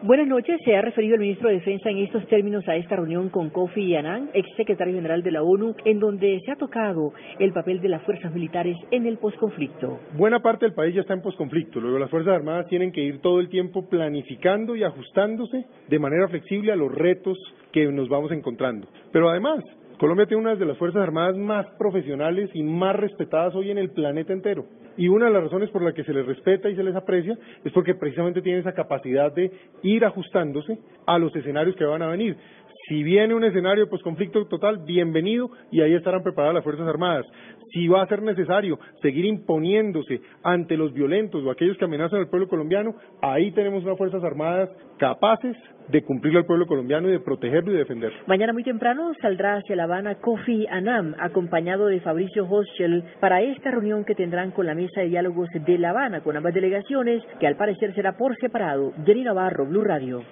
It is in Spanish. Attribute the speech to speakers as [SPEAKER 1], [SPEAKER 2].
[SPEAKER 1] Buenas noches. Se ha referido el ministro de Defensa en estos términos a esta reunión con Kofi Annan, ex secretario general de la ONU, en donde se ha tocado el papel de las fuerzas militares en el posconflicto.
[SPEAKER 2] Buena parte del país ya está en posconflicto. Luego las Fuerzas Armadas tienen que ir todo el tiempo planificando y ajustándose de manera flexible a los retos que nos vamos encontrando. Pero además, Colombia tiene una de las Fuerzas Armadas más profesionales y más respetadas hoy en el planeta entero. Y una de las razones por las que se les respeta y se les aprecia es porque precisamente tienen esa capacidad de ir ajustándose a los escenarios que van a venir. Si viene un escenario de conflicto total, bienvenido y ahí estarán preparadas las Fuerzas Armadas. Si va a ser necesario seguir imponiéndose ante los violentos o aquellos que amenazan al pueblo colombiano, ahí tenemos unas Fuerzas Armadas capaces de cumplir al pueblo colombiano y de protegerlo y defenderlo.
[SPEAKER 1] Mañana muy temprano saldrá hacia La Habana Kofi Annan, acompañado de Fabricio Hoschel, para esta reunión que tendrán con la mesa de diálogos de La Habana con ambas delegaciones, que al parecer será por separado. Jenny Navarro, Blue Radio.